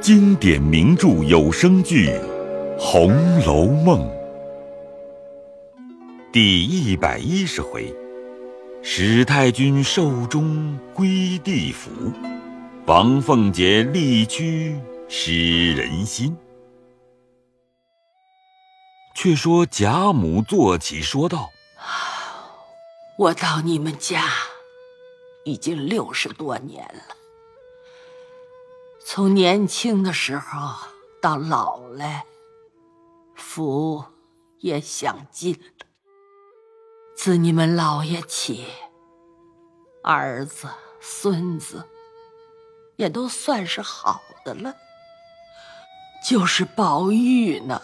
经典名著有声剧《红楼梦》第一百一十回：史太君寿终归地府，王凤姐力屈失人心。却说贾母坐起说道：“我到你们家已经六十多年了。”从年轻的时候到老来，福也享尽了。自你们老爷起，儿子、孙子也都算是好的了。就是宝玉呢，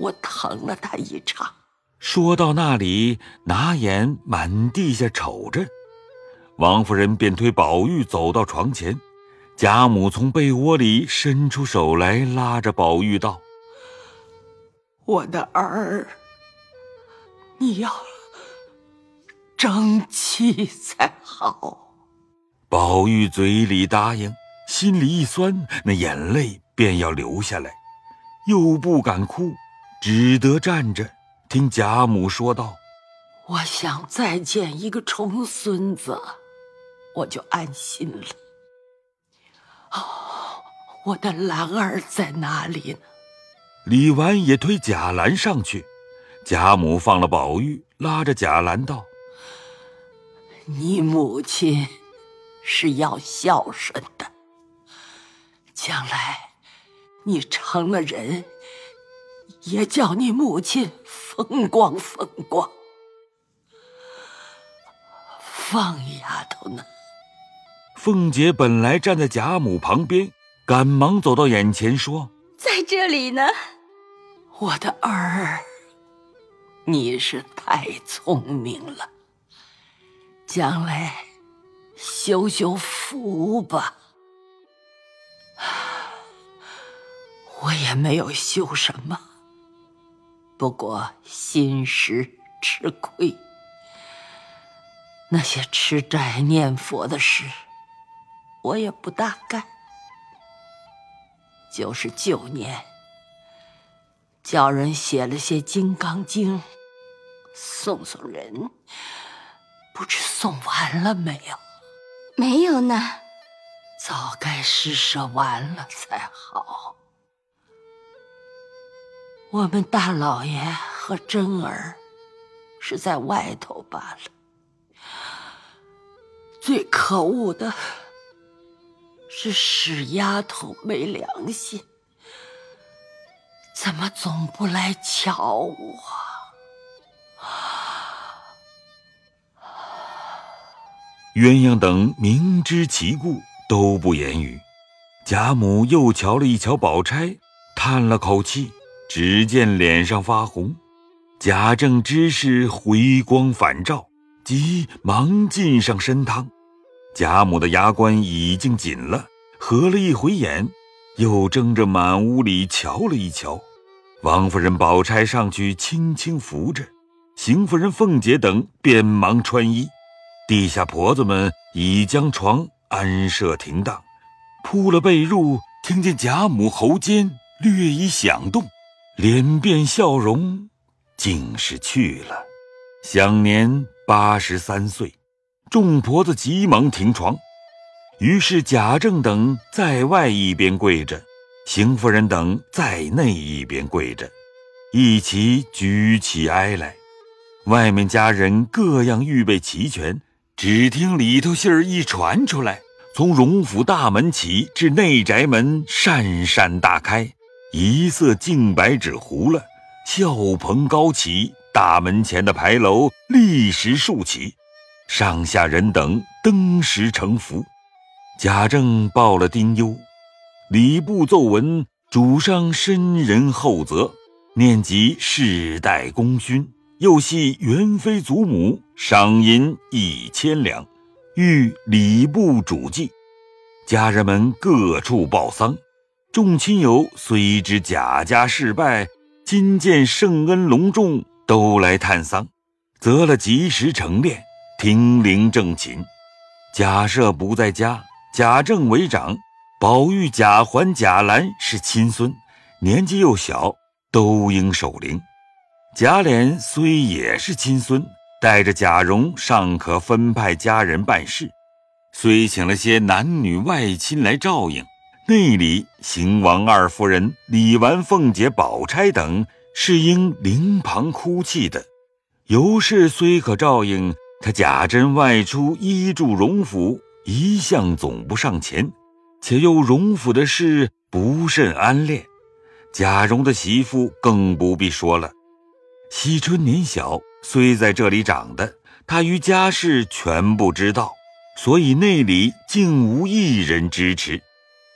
我疼了他一场。说到那里，拿眼满地下瞅着，王夫人便推宝玉走到床前。贾母从被窝里伸出手来，拉着宝玉道：“我的儿，你要争气才好。”宝玉嘴里答应，心里一酸，那眼泪便要流下来，又不敢哭，只得站着听贾母说道：“我想再见一个重孙子，我就安心了。”哦，我的兰儿在哪里呢？李纨也推贾兰上去，贾母放了宝玉，拉着贾兰道：“你母亲是要孝顺的，将来你成了人，也叫你母亲风光风光。放丫头呢？”凤姐本来站在贾母旁边，赶忙走到眼前说：“在这里呢，我的儿，你是太聪明了。将来修修福吧。我也没有修什么，不过心实吃亏。那些吃斋念佛的事。”我也不大干，就是旧年叫人写了些《金刚经》，送送人，不知送完了没有？没有呢，早该施舍完了才好。我们大老爷和珍儿是在外头罢了，最可恶的。是屎丫头没良心，怎么总不来瞧我？鸳鸯等明知其故，都不言语。贾母又瞧了一瞧宝钗，叹了口气，只见脸上发红。贾政知是回光返照，急忙进上参汤。贾母的牙关已经紧了，合了一回眼，又睁着满屋里瞧了一瞧。王夫人、宝钗上去轻轻扶着，邢夫人、凤姐等便忙穿衣。地下婆子们已将床安设停当，铺了被褥，听见贾母喉间略一响动，脸变笑容，竟是去了，享年八十三岁。众婆子急忙停床，于是贾政等在外一边跪着，邢夫人等在内一边跪着，一起举起哀来。外面家人各样预备齐全，只听里头信儿一传出来，从荣府大门起至内宅门，扇扇大开，一色净白纸糊了，轿棚高起，大门前的牌楼立时竖起。上下人等登时成福，贾政报了丁忧，礼部奏文，主上深仁厚泽，念及世代功勋，又系元妃祖母，赏银一千两，欲礼部主祭。家人们各处报丧，众亲友虽知贾家事败，今见圣恩隆重，都来探丧，择了吉时成殓。停灵正寝，贾赦不在家，贾政为长，宝玉、贾环、贾兰是亲孙，年纪又小，都应守灵。贾琏虽也是亲孙，带着贾蓉尚可分派家人办事，虽请了些男女外亲来照应，内里邢王二夫人、李纨、凤姐、宝钗等是应灵旁哭泣的。尤氏虽可照应，他贾珍外出依住荣府，一向总不上前。且又荣府的事不甚安恋，贾蓉的媳妇更不必说了。惜春年小，虽在这里长的，她于家事全不知道，所以内里竟无一人支持，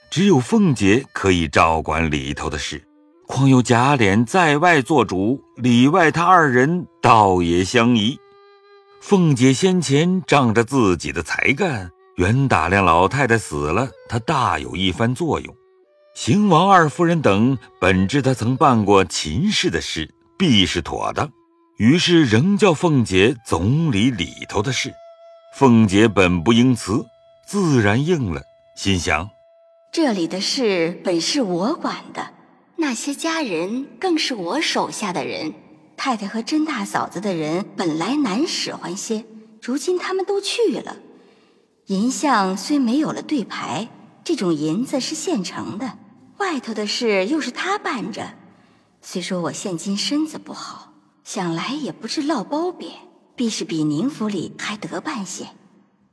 只有凤姐可以照管里头的事。况有贾琏在外做主，里外他二人倒也相宜。凤姐先前仗着自己的才干。原打量老太太死了，她大有一番作用。邢王二夫人等本知他曾办过秦氏的事，必是妥当，于是仍叫凤姐总理里头的事。凤姐本不应辞，自然应了，心想：这里的事本是我管的，那些家人更是我手下的人。太太和甄大嫂子的人本来难使唤些，如今他们都去了。银相虽没有了对牌，这种银子是现成的。外头的事又是他办着，虽说我现今身子不好，想来也不是落包贬，必是比宁府里还得办些。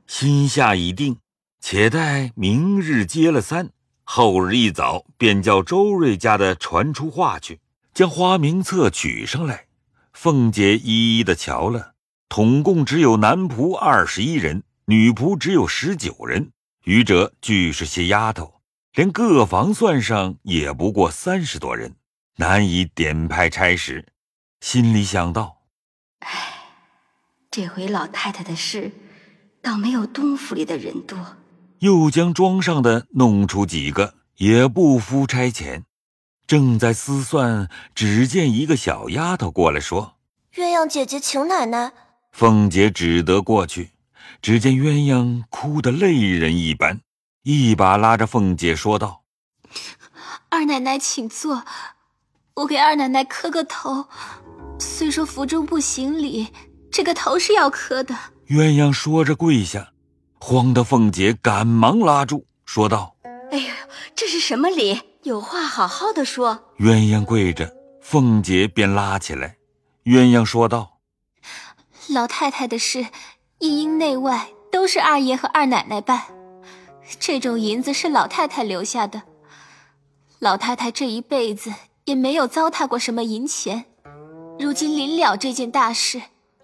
心下已定，且待明日接了三，后日一早便叫周瑞家的传出话去，将花名册取上来。凤姐一一的瞧了，统共只有男仆二十一人。女仆只有十九人，余者俱是些丫头，连各房算上也不过三十多人，难以点派差使。心里想到：“哎，这回老太太的事，倒没有东府里的人多。”又将庄上的弄出几个，也不敷差遣。正在思算，只见一个小丫头过来说：“鸳鸯姐姐请奶奶。”凤姐只得过去。只见鸳鸯哭得泪人一般，一把拉着凤姐说道：“二奶奶请坐，我给二奶奶磕个头。虽说府中不行礼，这个头是要磕的。”鸳鸯说着跪下，慌得凤姐赶忙拉住，说道：“哎呦，这是什么礼？有话好好的说。”鸳鸯跪着，凤姐便拉起来。鸳鸯说道：“老太太的事。”一应内外都是二爷和二奶奶办，这种银子是老太太留下的。老太太这一辈子也没有糟蹋过什么银钱，如今临了这件大事，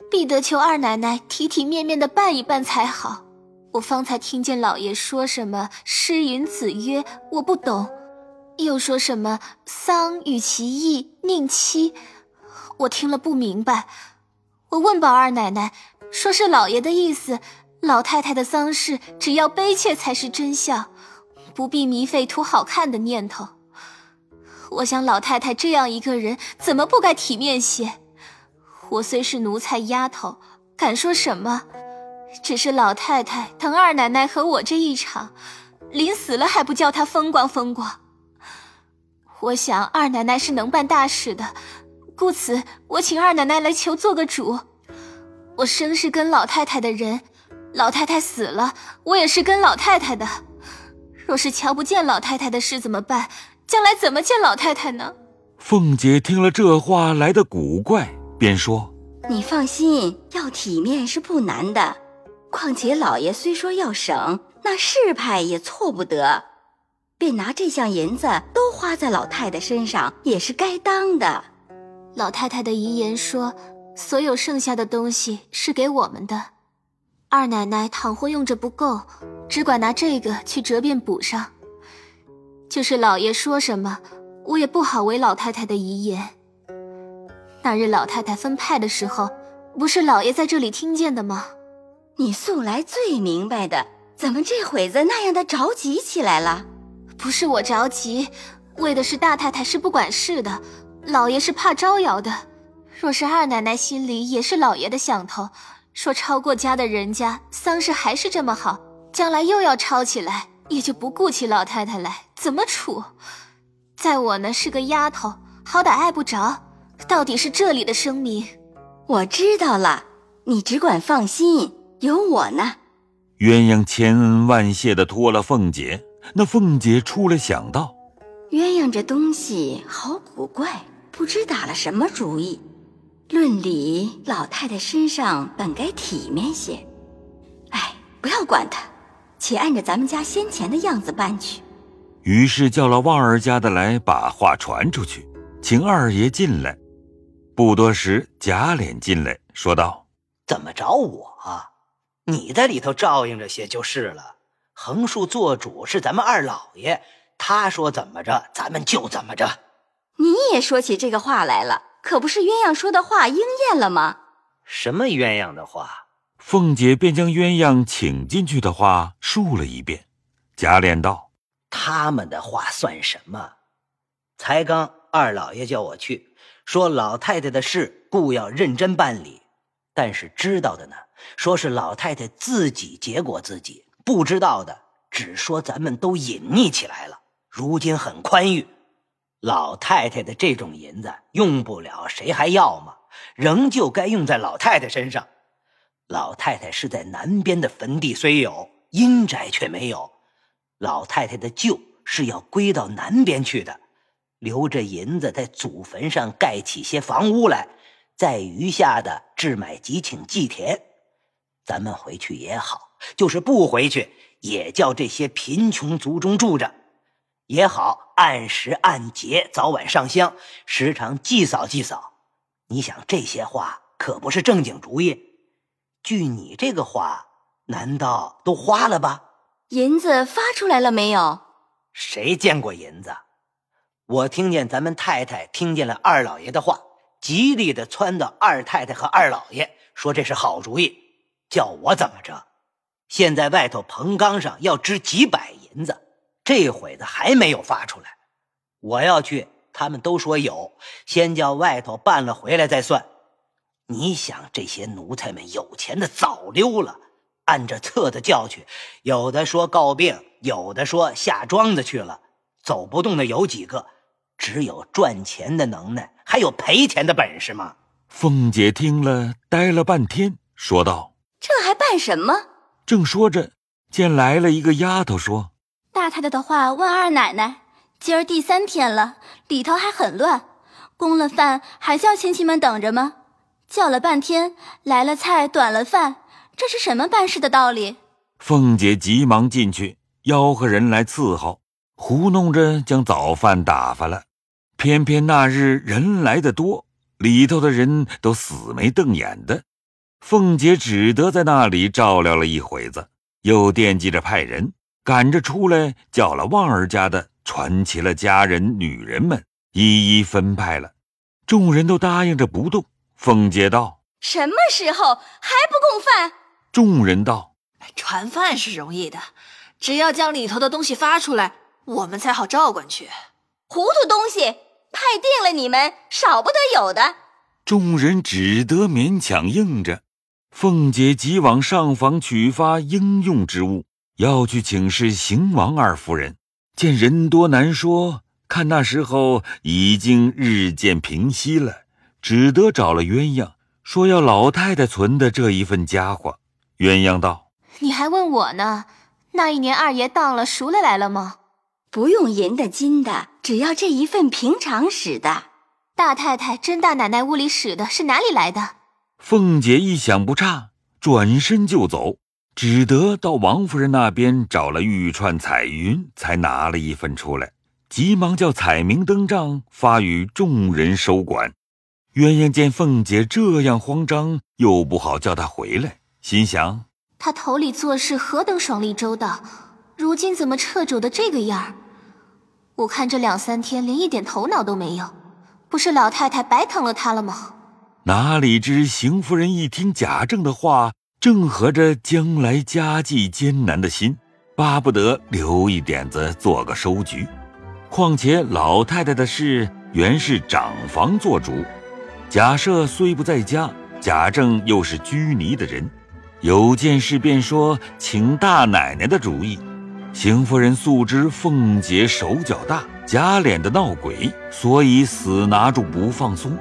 必得求二奶奶体体面面的办一办才好。我方才听见老爷说什么“诗云子曰”，我不懂；又说什么“丧与其义，宁妻”，我听了不明白。我问宝二奶奶。说是老爷的意思，老太太的丧事只要悲切才是真相，不必迷费图好看的念头。我想老太太这样一个人，怎么不该体面些？我虽是奴才丫头，敢说什么？只是老太太疼二奶奶和我这一场，临死了还不叫她风光风光。我想二奶奶是能办大事的，故此我请二奶奶来求做个主。我生是跟老太太的人，老太太死了，我也是跟老太太的。若是瞧不见老太太的事怎么办？将来怎么见老太太呢？凤姐听了这话来的古怪，便说：“你放心，要体面是不难的。况且老爷虽说要省，那事派也错不得，便拿这项银子都花在老太太身上，也是该当的。老太太的遗言说。”所有剩下的东西是给我们的，二奶奶倘或用着不够，只管拿这个去折变补上。就是老爷说什么，我也不好违老太太的遗言。那日老太太分派的时候，不是老爷在这里听见的吗？你素来最明白的，怎么这会子那样的着急起来了？不是我着急，为的是大太太是不管事的，老爷是怕招摇的。若是二奶奶心里也是老爷的想头，说抄过家的人家丧事还是这么好，将来又要抄起来，也就不顾起老太太来，怎么处？在我呢是个丫头，好歹碍不着。到底是这里的声明。我知道了，你只管放心，有我呢。鸳鸯千恩万谢的托了凤姐。那凤姐出来想到，鸳鸯这东西好古怪，不知打了什么主意。论理，老太太身上本该体面些。哎，不要管她，且按着咱们家先前的样子办去。于是叫了旺儿家的来，把话传出去，请二爷进来。不多时，贾琏进来，说道：“怎么找我？你在里头照应着些就是了。横竖做主是咱们二老爷，他说怎么着，咱们就怎么着。你也说起这个话来了。”可不是鸳鸯说的话应验了吗？什么鸳鸯的话？凤姐便将鸳鸯请进去的话述了一遍。贾琏道：“他们的话算什么？才刚二老爷叫我去，说老太太的事，故要认真办理。但是知道的呢，说是老太太自己结果自己；不知道的，只说咱们都隐匿起来了。如今很宽裕。”老太太的这种银子用不了，谁还要吗？仍旧该用在老太太身上。老太太是在南边的坟地虽有，阴宅却没有。老太太的旧是要归到南边去的，留着银子在祖坟上盖起些房屋来，在余下的置买几顷祭田。咱们回去也好，就是不回去，也叫这些贫穷族中住着。也好，按时按节，早晚上香，时常祭扫祭扫。你想这些话可不是正经主意。据你这个话，难道都花了吧？银子发出来了没有？谁见过银子？我听见咱们太太听见了二老爷的话，极力的撺掇二太太和二老爷，说这是好主意，叫我怎么着？现在外头棚缸上要支几百银子。这会子还没有发出来，我要去，他们都说有，先叫外头办了回来再算。你想，这些奴才们有钱的早溜了，按着册子叫去，有的说告病，有的说下庄子去了，走不动的有几个，只有赚钱的能耐，还有赔钱的本事吗？凤姐听了，呆了半天，说道：“这还办什么？”正说着，见来了一个丫头，说。大太太的话问二奶奶：“今儿第三天了，里头还很乱，供了饭还叫亲戚们等着吗？叫了半天，来了菜，短了饭，这是什么办事的道理？”凤姐急忙进去吆喝人来伺候，糊弄着将早饭打发了。偏偏那日人来的多，里头的人都死眉瞪眼的，凤姐只得在那里照料了一会子，又惦记着派人。赶着出来，叫了旺儿家的，传齐了家人、女人们，一一分派了。众人都答应着不动。凤姐道：“什么时候还不供饭？”众人道：“传饭是容易的，只要将里头的东西发出来，我们才好照管去。糊涂东西，派定了你们，少不得有的。”众人只得勉强应着。凤姐急往上房取发应用之物。要去请示邢王二夫人，见人多难说，看那时候已经日渐平息了，只得找了鸳鸯，说要老太太存的这一份家伙。鸳鸯道：“你还问我呢？那一年二爷当了赎了来了吗？不用银的金的，只要这一份平常使的。大太太、甄大奶奶屋里使的是哪里来的？”凤姐一想不差，转身就走。只得到王夫人那边找了玉串彩云，才拿了一份出来，急忙叫彩明登帐，发与众人收管。鸳鸯见凤姐这样慌张，又不好叫她回来，心想：她头里做事何等爽利周到，如今怎么掣肘的这个样儿？我看这两三天连一点头脑都没有，不是老太太白疼了她了吗？哪里知邢夫人一听贾政的话。正合着将来家计艰难的心，巴不得留一点子做个收局。况且老太太的事原是长房做主，贾赦虽不在家，贾政又是拘泥的人，有件事便说请大奶奶的主意。邢夫人素知凤姐手脚大，假脸的闹鬼，所以死拿住不放松。